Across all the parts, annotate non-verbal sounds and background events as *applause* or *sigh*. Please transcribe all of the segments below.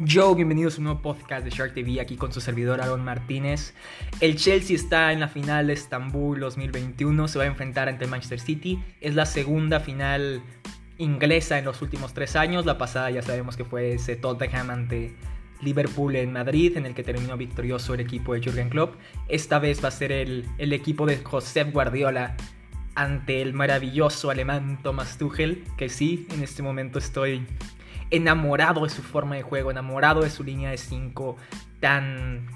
Yo, bienvenidos a un nuevo podcast de Shark TV aquí con su servidor Aaron Martínez. El Chelsea está en la final de Estambul 2021, se va a enfrentar ante Manchester City. Es la segunda final inglesa en los últimos tres años. La pasada ya sabemos que fue ese Tottenham ante Liverpool en Madrid, en el que terminó victorioso el equipo de Jürgen Klopp. Esta vez va a ser el, el equipo de Josep Guardiola ante el maravilloso alemán Thomas Tuchel, que sí, en este momento estoy enamorado de su forma de juego, enamorado de su línea de 5 tan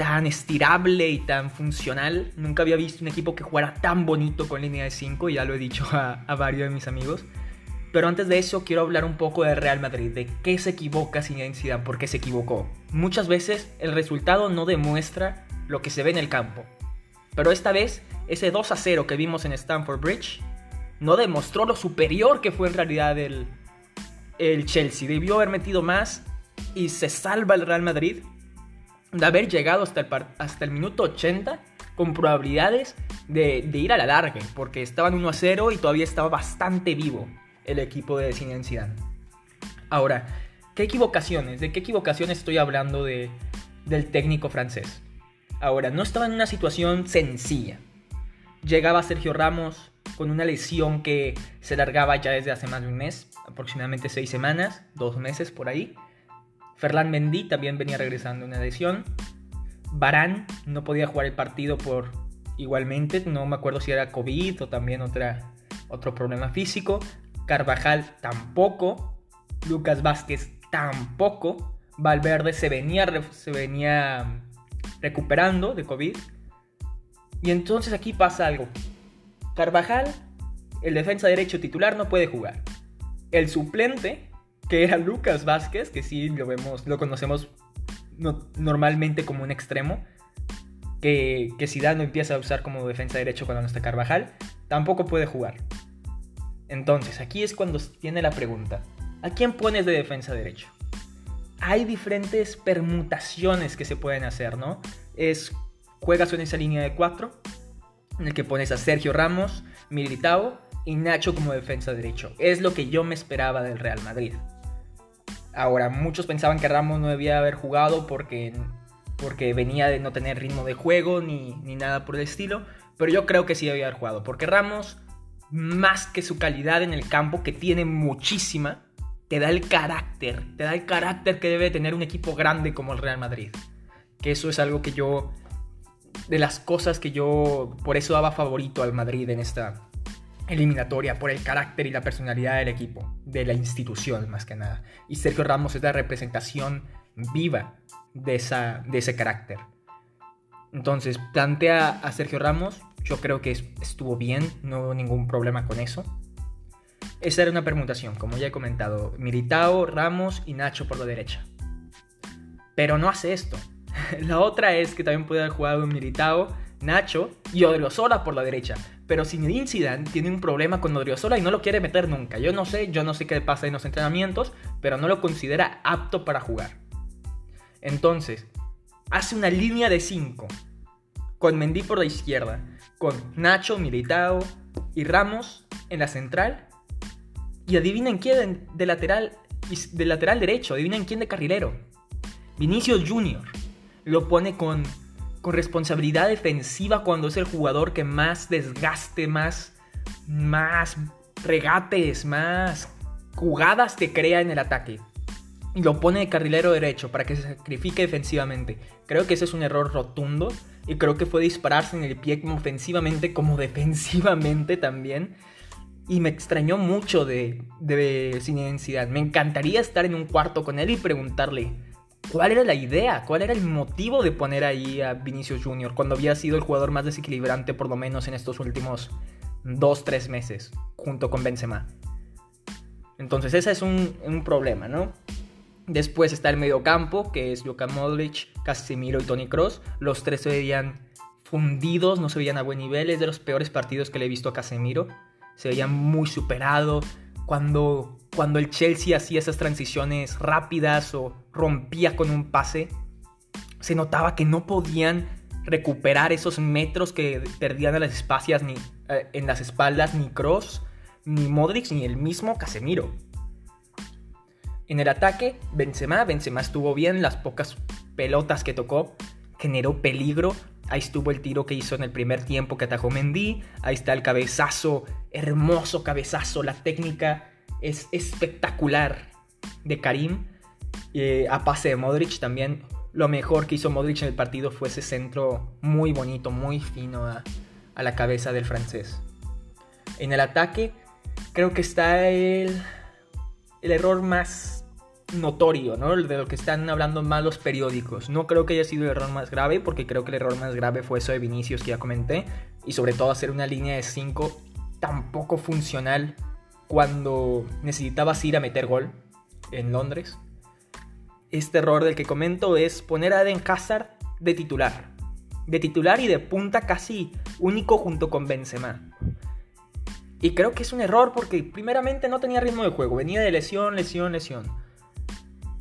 tan estirable y tan funcional. Nunca había visto un equipo que jugara tan bonito con línea de 5, ya lo he dicho a, varios de mis amigos. Pero antes de eso quiero hablar un poco de Real Madrid, de qué se equivoca sin Zidane, por qué se equivocó. Muchas veces el resultado no demuestra lo que se ve en el campo. Pero esta vez ese 2 a 0 que vimos en Stamford Bridge no demostró lo superior que fue en realidad el, el Chelsea. Debió haber metido más y se salva el Real Madrid de haber llegado hasta el, hasta el minuto 80 con probabilidades de, de, ir a la larga, porque estaban 1 a 0 y todavía estaba bastante vivo el equipo de Zinedine Zidane. Ahora, ¿qué equivocaciones? ¿De qué equivocaciones estoy hablando de, del técnico francés? Ahora, no estaba en una situación sencilla. Llegaba Sergio Ramos con una lesión que se largaba ya desde hace más de un mes, aproximadamente seis semanas, dos meses por ahí. Ferland Mendy también venía regresando una lesión. Barán no podía jugar el partido por igualmente, no me acuerdo si era COVID o también otra, otro problema físico. Carvajal tampoco. Lucas Vázquez tampoco. Valverde se venía, se venía recuperando de COVID. Y entonces aquí pasa algo. Carvajal, el defensa derecho titular, no puede jugar. El suplente, que era Lucas Vázquez, que sí lo vemos, lo conocemos normalmente como un extremo, que, que Zidane empieza a usar como defensa derecho cuando no está Carvajal, tampoco puede jugar. Entonces, aquí es cuando tiene la pregunta. ¿A quién pones de defensa derecho? Hay diferentes permutaciones que se pueden hacer, ¿no? Es, juegas en esa línea de cuatro, en el que pones a Sergio Ramos, Militao y Nacho como defensa derecho. Es lo que yo me esperaba del Real Madrid. Ahora, muchos pensaban que Ramos no debía haber jugado porque, porque venía de no tener ritmo de juego ni, ni nada por el estilo, pero yo creo que sí debía haber jugado, porque Ramos, más que su calidad en el campo, que tiene muchísima, te da el carácter, te da el carácter que debe tener un equipo grande como el Real Madrid. Que eso es algo que yo, de las cosas que yo, por eso daba favorito al Madrid en esta eliminatoria, por el carácter y la personalidad del equipo, de la institución más que nada. Y Sergio Ramos es la representación viva de, esa, de ese carácter. Entonces, plantea a Sergio Ramos, yo creo que estuvo bien, no hubo ningún problema con eso. Esa era una permutación, como ya he comentado. Militao, Ramos y Nacho por la derecha. Pero no hace esto. *laughs* La otra es que también puede haber jugado Militao, Nacho y Odriozola por la derecha. Pero Zinedine Zidane tiene un problema con Odriozola y no lo quiere meter nunca. Yo no sé, yo no sé qué pasa en los entrenamientos, pero no lo considera apto para jugar. Entonces, hace una línea de 5 con Mendy por la izquierda, con Nacho, Militao y Ramos en la central y adivinen quién de lateral, de lateral derecho, adivinen quién de carrilero. Vinicius Junior. Lo pone con, con responsabilidad defensiva cuando es el jugador que más desgaste, más, más regates, más jugadas te crea en el ataque. Y lo pone de carrilero derecho para que se sacrifique defensivamente. Creo que ese es un error rotundo. Y creo que fue dispararse en el pie como ofensivamente como defensivamente también y me extrañó mucho de, de Zinedine Me encantaría estar en un cuarto con él y preguntarle cuál era la idea, cuál era el motivo de poner ahí a Vinicius Jr. cuando había sido el jugador más desequilibrante por lo menos en estos últimos 2-3 meses, junto con Benzema. Entonces ese es un, problema, ¿no? Después está el mediocampo, que es Luka Modric, Casemiro y Tony Cross. Los tres se veían fundidos, no se veían a buen nivel. Es de los peores partidos que le he visto a Casemiro se veía muy superado. Cuando, cuando el Chelsea hacía esas transiciones rápidas o rompía con un pase, se notaba que no podían recuperar esos metros que perdían en las, espacias, ni, eh, en las espaldas ni Cross, ni Modric, ni el mismo Casemiro. En el ataque, Benzema, Benzema estuvo bien, las pocas pelotas que tocó generó peligro. Ahí estuvo el tiro que hizo en el primer tiempo que atajó Mendy. Ahí está el cabezazo, hermoso cabezazo. La técnica es espectacular de Karim. Eh, a pase de Modric también. Lo mejor que hizo Modric en el partido fue ese centro muy bonito, muy fino a, a la cabeza del francés. En el ataque, creo que está el, el error más notorio, ¿no? De lo que están hablando más los periódicos. No creo que haya sido el error más grave, porque creo que el error más grave fue eso de Vinicius que ya comenté. Y sobre todo hacer una línea de 5 tan poco funcional cuando necesitabas ir a meter gol en Londres. Este error del que comento es poner a Eden Hazard de titular. De titular y de punta casi único junto con Benzema. Y creo que es un error porque primeramente no tenía ritmo de juego, venía de lesión, lesión, lesión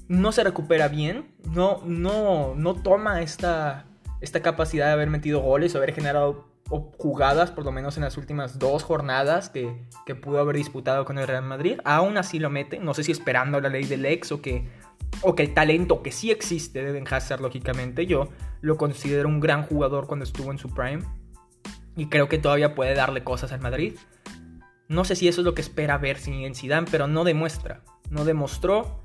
no se recupera bien, no, no, no toma esta, esta capacidad de haber metido goles o haber generado jugadas, por lo menos en las últimas dos jornadas que, que, pudo haber disputado con el Real Madrid. Aún así lo mete, no sé si esperando la ley del ex o que, o que el talento que sí existe de Hazard, lógicamente. Yo lo considero un gran jugador cuando estuvo en su prime y creo que todavía puede darle cosas al Madrid. No sé si eso es lo que espera ver en Zidane, pero no demuestra. No demostró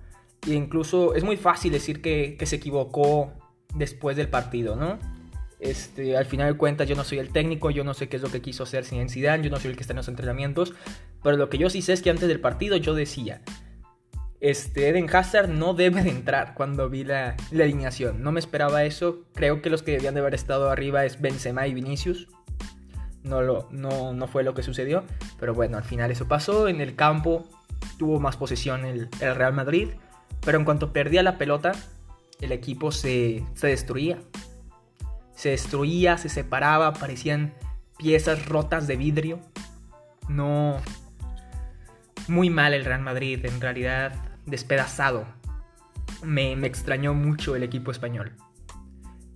y incluso es muy fácil decir que, se equivocó después del partido, ¿no? Este, al final de cuentas yo no soy el técnico, yo no sé qué es lo que quiso hacer sin Zidane, yo no soy el que está en los entrenamientos, pero lo que yo sí sé es que antes del partido yo decía, este, Eden Hazard no debe de entrar cuando vi la, la, alineación, no me esperaba eso, creo que los que debían de haber estado arriba es Benzema y Vinicius, no, fue lo que sucedió, pero bueno, al final eso pasó, en el campo tuvo más posesión el, el Real Madrid, pero en cuanto perdía la pelota, el equipo se, destruía. Se destruía, se separaba, parecían piezas rotas de vidrio. No. Muy mal el Real Madrid, en realidad despedazado. Me, extrañó mucho el equipo español.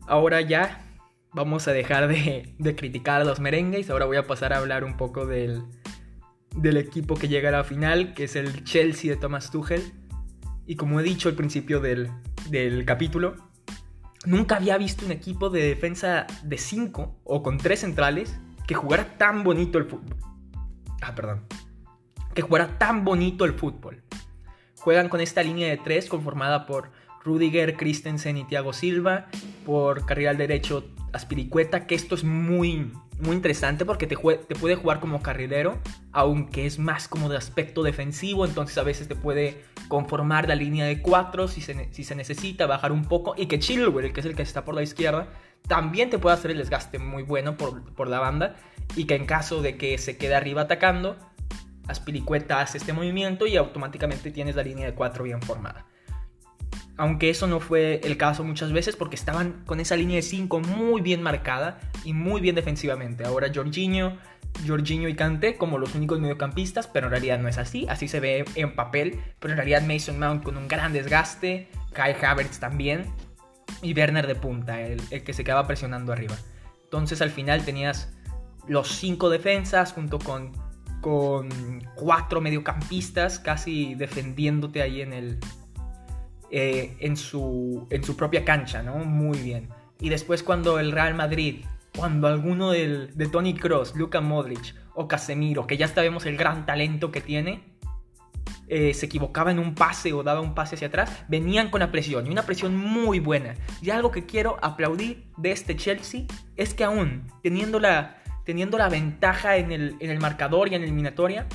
Ahora ya vamos a dejar de, de, criticar a los merengues. Ahora voy a pasar a hablar un poco del, del equipo que llega a la final, que es el Chelsea de Thomas Tuchel. Y como he dicho al principio del, capítulo, nunca había visto un equipo de defensa de 5 o con 3 centrales que jugara tan bonito el fútbol. Ah, perdón. Que jugara tan bonito el fútbol. Juegan con esta línea de 3 conformada por Rudiger, Christensen y Thiago Silva. Por carril derecho Aspiricueta, que esto es muy, muy interesante porque te, te, puede jugar como carrilero, aunque es más como de aspecto defensivo, entonces a veces te puede conformar la línea de cuatro si se, si se necesita, bajar un poco, y que Chilwell, que es el que está por la izquierda, también te puede hacer el desgaste muy bueno por, por la banda, y que en caso de que se quede arriba atacando, Aspiricueta hace este movimiento y automáticamente tienes la línea de cuatro bien formada aunque eso no fue el caso muchas veces porque estaban con esa línea de 5 muy bien marcada y muy bien defensivamente. Ahora Jorginho, Jorginho y Kante como los únicos mediocampistas, pero en realidad no es así, así se ve en papel, pero en realidad Mason Mount con un gran desgaste, Kai Havertz también y Werner de punta, el, que se quedaba presionando arriba. Entonces al final tenías los 5 defensas junto con, con cuatro mediocampistas casi defendiéndote ahí en el, eh, en, su, en su propia cancha, ¿no? Muy bien. Y después cuando el Real Madrid, cuando alguno del, de Tony Cross, Luka Modric o Casemiro, que ya sabemos el gran talento que tiene, eh, se equivocaba en un pase o daba un pase hacia atrás, venían con la presión y una presión muy buena. Y algo que quiero aplaudir de este Chelsea es que aún teniendo la, teniendo la ventaja en el, en el marcador y en la eliminatoria,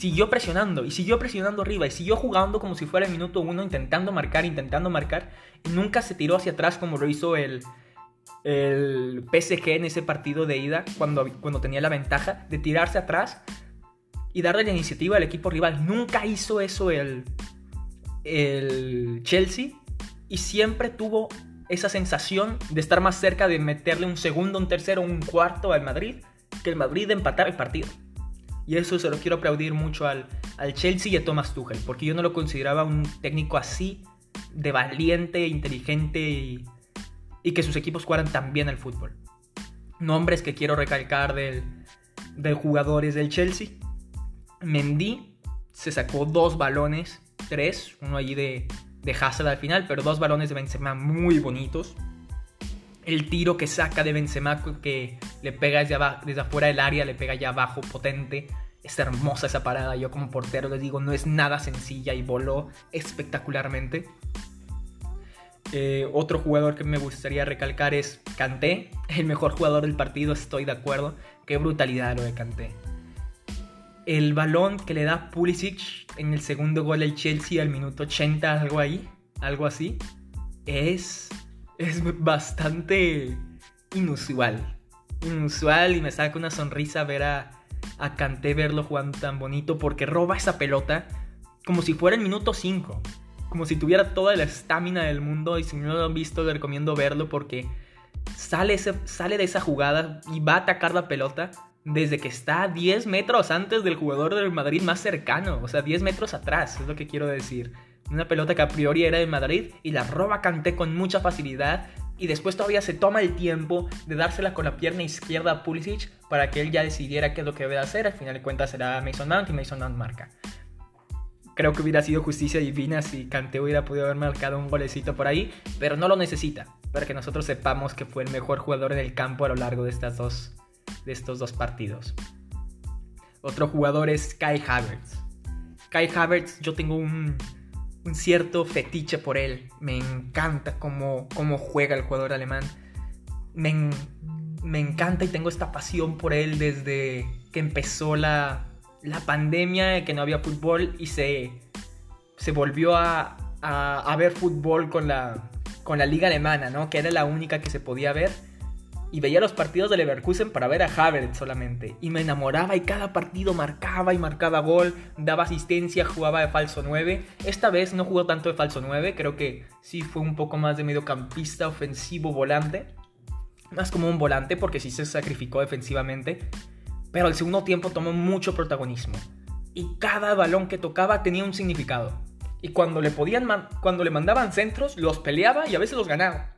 siguió presionando y siguió presionando arriba y siguió jugando como si fuera el minuto uno, intentando marcar, intentando marcar. Y nunca se tiró hacia atrás como lo hizo el, el PSG en ese partido de ida, cuando, cuando tenía la ventaja de tirarse atrás y darle la iniciativa al equipo rival. Nunca hizo eso el, el Chelsea y siempre tuvo esa sensación de estar más cerca de meterle un segundo, un tercero, un cuarto al Madrid que el Madrid de empatar el partido. Y eso se lo quiero aplaudir mucho al, al Chelsea y a Thomas Tuchel, porque yo no lo consideraba un técnico así, de valiente, inteligente y, y que sus equipos jugaran tan bien al fútbol. Nombres que quiero recalcar del, de jugadores del Chelsea. Mendy se sacó dos balones tres, uno allí de, de Hazard al final, pero dos balones de Benzema muy bonitos. El tiro que saca de Benzema que le pega desde, afuera del área, le pega ya abajo, potente. Es hermosa esa parada, yo como portero les digo, no es nada sencilla y voló espectacularmente. Eh, otro jugador que me gustaría recalcar es Kanté, *laughs* el mejor jugador del partido, estoy de acuerdo. Qué brutalidad lo de Kanté. El balón que le da Pulisic en el segundo gol del Chelsea al minuto 80, algo ahí, algo así, es, es bastante inusual. Inusual y me saca una sonrisa ver a, a Kanté verlo jugando tan bonito porque roba esa pelota como si fuera el minuto 5 como si tuviera toda la estamina del mundo y si no lo han visto les recomiendo verlo porque sale, sale de esa jugada y va a atacar la pelota desde que está 10 metros antes del jugador del Madrid más cercano, o sea, 10 metros atrás, es lo que quiero decir. Una pelota que a priori era de Madrid y la roba Canté con mucha facilidad y después todavía se toma el tiempo de dársela con la pierna izquierda a Pulisic para que él ya decidiera qué es lo que debe hacer. Al final de cuentas será Mason Mount y Mason Mount marca creo que hubiera sido justicia divina si Kanté hubiera podido haber marcado un golecito por ahí, pero no lo necesita, para que nosotros sepamos que fue el mejor jugador en el campo a lo largo de, estas dos, de estos dos partidos. Otro jugador es Kai Havertz. Kai Havertz, yo tengo un, un cierto fetiche por él. Me encanta cómo, cómo juega el jugador alemán. Me, me encanta y tengo esta pasión por él desde que empezó la, la pandemia, que no había fútbol y se, se volvió a, a, ver fútbol con la, con la liga alemana, ¿no? Que era la única que se podía ver. Y veía los partidos de Leverkusen para ver a Havertz solamente. Y me enamoraba y cada partido marcaba y marcaba gol, daba asistencia, jugaba de falso 9. Esta vez no jugó tanto de falso 9, creo que sí fue un poco más de mediocampista, ofensivo, volante. Más como un volante porque sí se sacrificó defensivamente pero el segundo tiempo tomó mucho protagonismo. Y cada balón que tocaba tenía un significado. Y cuando le, podían cuando le mandaban centros, los peleaba y a veces los ganaba.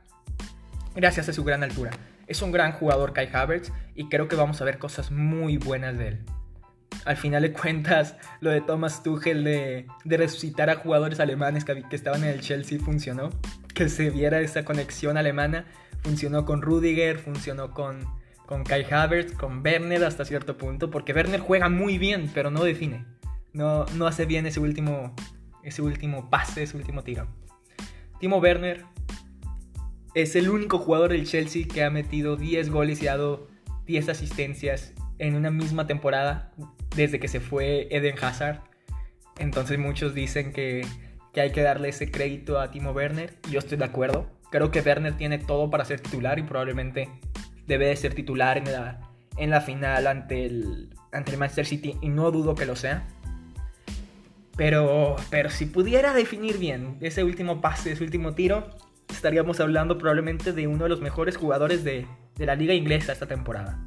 Gracias a su gran altura. Es un gran jugador Kai Havertz y creo que vamos a ver cosas muy buenas de él. Al final de cuentas, lo de Thomas Tuchel de, resucitar a jugadores alemanes que, que estaban en el Chelsea funcionó. Que se viera esa conexión alemana. Funcionó con Rudiger, funcionó con, con Kai Havertz, con Werner hasta cierto punto, porque Werner juega muy bien, pero no define. No, no hace bien ese último, ese último pase, ese último tiro. Timo Werner es el único jugador del Chelsea que ha metido 10 goles y dado 10 asistencias en una misma temporada desde que se fue Eden Hazard. Entonces muchos dicen que, que hay que darle ese crédito a Timo Werner yo estoy de acuerdo. Creo que Werner tiene todo para ser titular y probablemente debe de ser titular en la, en la final ante el, ante el Manchester City y no dudo que lo sea. Pero, pero si pudiera definir bien ese último pase, ese último tiro, estaríamos hablando probablemente de uno de los mejores jugadores de, de la liga inglesa esta temporada.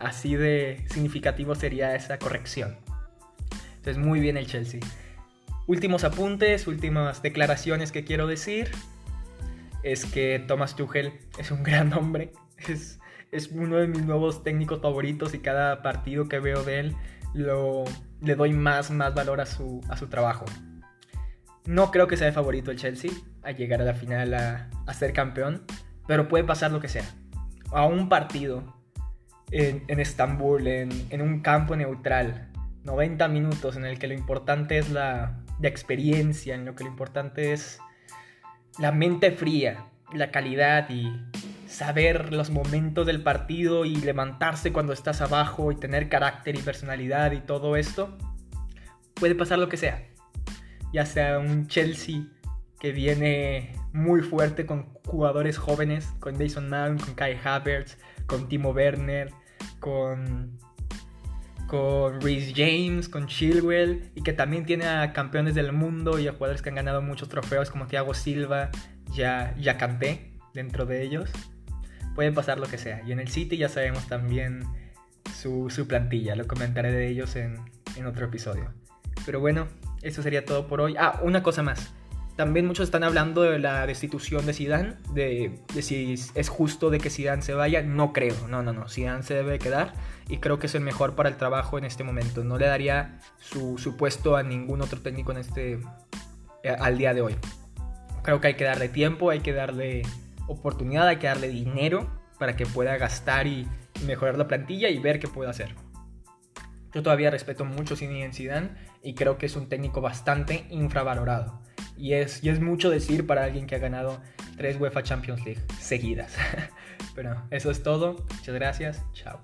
así de significativo sería esa corrección. Entonces, muy bien el Chelsea. Últimos apuntes, últimas declaraciones que quiero decir. Es que Thomas Tuchel es un gran hombre es, es uno de mis nuevos técnicos favoritos y cada partido que veo de él lo, le doy más, más valor a su, a su trabajo. No creo que sea el favorito el Chelsea a llegar a la final a, ser campeón, pero puede pasar lo que sea. A un partido en, Estambul, en, en, un campo neutral, 90 minutos en el que lo importante es la, la experiencia, en lo que lo importante es la mente fría, la calidad y saber los momentos del partido y levantarse cuando estás abajo y tener carácter y personalidad y todo esto, puede pasar lo que sea. Ya sea un Chelsea que viene muy fuerte con jugadores jóvenes, con Jason Mount, con Kai Havertz, con Timo Werner, con con Reece James, con Chilwell y que también tiene a campeones del mundo y a jugadores que han ganado muchos trofeos como Thiago Silva, ya, ya canté dentro de ellos puede pasar lo que sea. Y en el City ya sabemos también su, plantilla, lo comentaré de ellos en, otro episodio. Pero bueno, eso sería todo por hoy. Ah, una cosa más. También muchos están hablando de la destitución de Zidane, de, si es justo de que Zidane se vaya. No creo, no, no, no. Zidane se debe quedar y creo que es el mejor para el trabajo en este momento. No le daría su, su puesto a ningún otro técnico en este, eh, al día de hoy. Creo que hay que darle tiempo, hay que darle oportunidad, hay que darle dinero para que pueda gastar y mejorar la plantilla y ver qué puede hacer. Yo todavía respeto mucho Zinedine Zidane y creo que es un técnico bastante infravalorado. Y es, mucho decir para alguien que ha ganado tres UEFA Champions League seguidas. *laughs* Pero eso es todo. Muchas gracias. Chao.